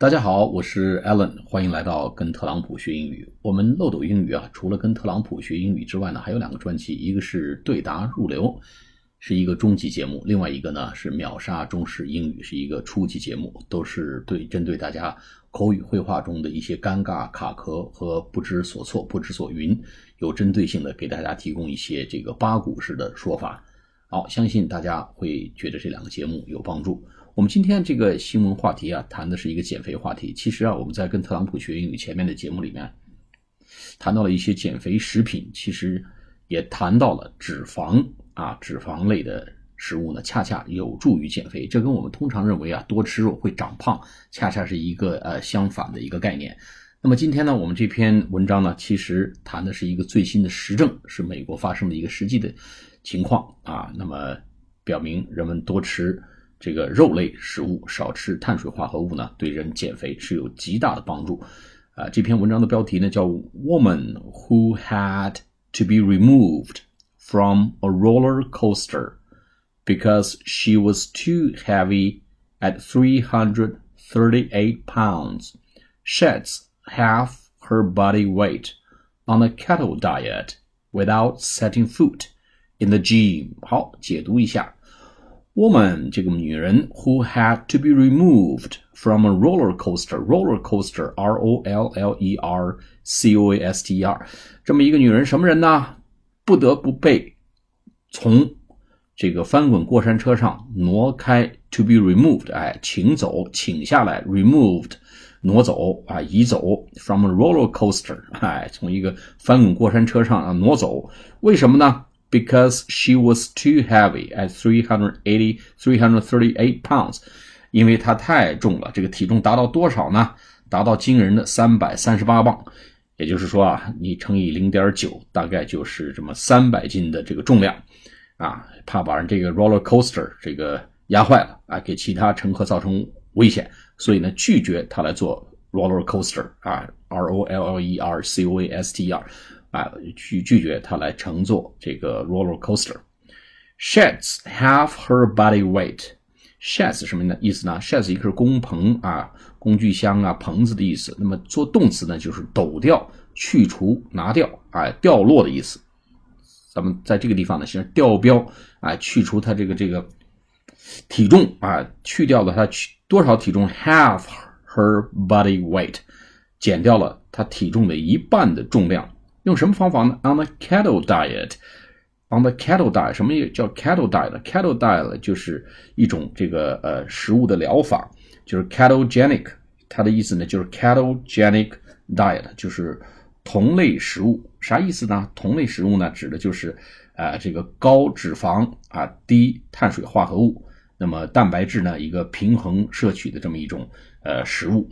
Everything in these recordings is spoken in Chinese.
大家好，我是 Alan，欢迎来到跟特朗普学英语。我们漏斗英语啊，除了跟特朗普学英语之外呢，还有两个专辑，一个是对答入流，是一个中级节目；另外一个呢是秒杀中式英语，是一个初级节目，都是对针对大家口语绘画中的一些尴尬、卡壳和不知所措、不知所云，有针对性的给大家提供一些这个八股式的说法。好，相信大家会觉得这两个节目有帮助。我们今天这个新闻话题啊，谈的是一个减肥话题。其实啊，我们在跟特朗普学英语前面的节目里面，谈到了一些减肥食品，其实也谈到了脂肪啊，脂肪类的食物呢，恰恰有助于减肥。这跟我们通常认为啊，多吃肉会长胖，恰恰是一个呃相反的一个概念。那么今天呢，我们这篇文章呢，其实谈的是一个最新的实证，是美国发生的一个实际的情况啊。那么表明人们多吃。这个肉类食物少吃碳水化合物呢，对人减肥是有极大的帮助。啊，这篇文章的标题呢叫 “Woman who had to be removed from a roller coaster because she was too heavy at 338 pounds sheds half her body weight on a keto diet without setting foot in the gym。好，解读一下。woman 这个女人 who had to be removed from a roller coaster roller coaster R O L L E R C O A S T E R 这么一个女人什么人呢？不得不被从这个翻滚过山车上挪开 to be removed 哎，请走，请下来 removed 挪走啊，移走 from a roller coaster 哎，从一个翻滚过山车上啊挪走，为什么呢？because she was too heavy at 380 338 pounds，因为她太重了。这个体重达到多少呢？达到惊人的三百三十八磅，也就是说啊，你乘以零点九，大概就是这么三百斤的这个重量啊。怕把人这个 roller coaster 这个压坏了啊，给其他乘客造成危险，所以呢，拒绝他来做 roller coaster 啊，R O L L E R C O A S T E R。啊，拒拒绝他来乘坐这个 roller coaster。Sheds half her body weight。Sheds 什么呢？意思呢？Sheds 一个是工棚啊，工具箱啊，棚子的意思。那么做动词呢，就是抖掉、去除、拿掉，啊，掉落的意思。咱们在这个地方呢，先调标啊，去除它这个这个体重啊，去掉了它去多少体重？Half her body weight，减掉了她体重的一半的重量。用什么方法呢？On the keto diet，on the keto diet，什么叫 keto diet？keto diet 就是一种这个呃食物的疗法，就是 ketogenic，它的意思呢就是 ketogenic diet，就是同类食物。啥意思呢？同类食物呢指的就是啊这个高脂肪啊低碳水化合物，那么蛋白质呢一个平衡摄取的这么一种呃食物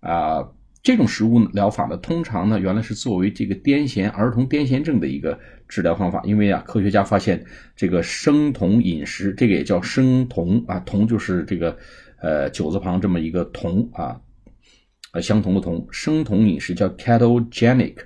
啊。这种食物疗法呢，通常呢，原来是作为这个癫痫儿童癫痫症的一个治疗方法。因为啊，科学家发现这个生酮饮食，这个也叫生酮啊，酮就是这个呃九字旁这么一个酮啊，呃相同的酮，生酮饮食叫 ketogenic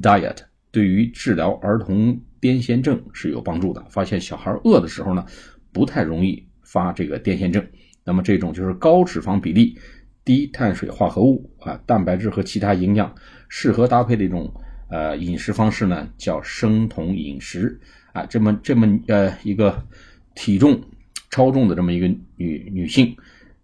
diet，对于治疗儿童癫痫症是有帮助的。发现小孩饿的时候呢，不太容易发这个癫痫症。那么这种就是高脂肪比例。低碳水化合物啊，蛋白质和其他营养适合搭配的一种呃饮食方式呢，叫生酮饮食啊。这么这么呃一个体重超重的这么一个女女性，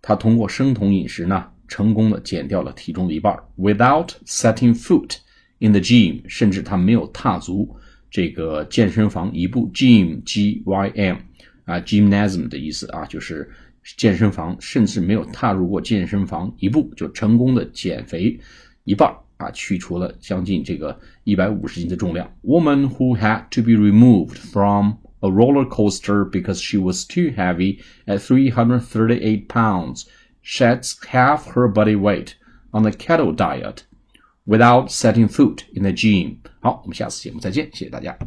她通过生酮饮食呢，成功的减掉了体重的一半，without setting foot in the gym，甚至她没有踏足这个健身房一步，gym G Y M 啊，gymnasium 的意思啊，就是。健身房，甚至没有踏入过健身房一步，就成功的减肥一半啊，去除了将近这个一百五十斤的重量。Woman who had to be removed from a roller coaster because she was too heavy at 338 pounds sheds half her body weight on the keto diet without setting foot in the gym。好，我们下次节目再见，谢谢大家。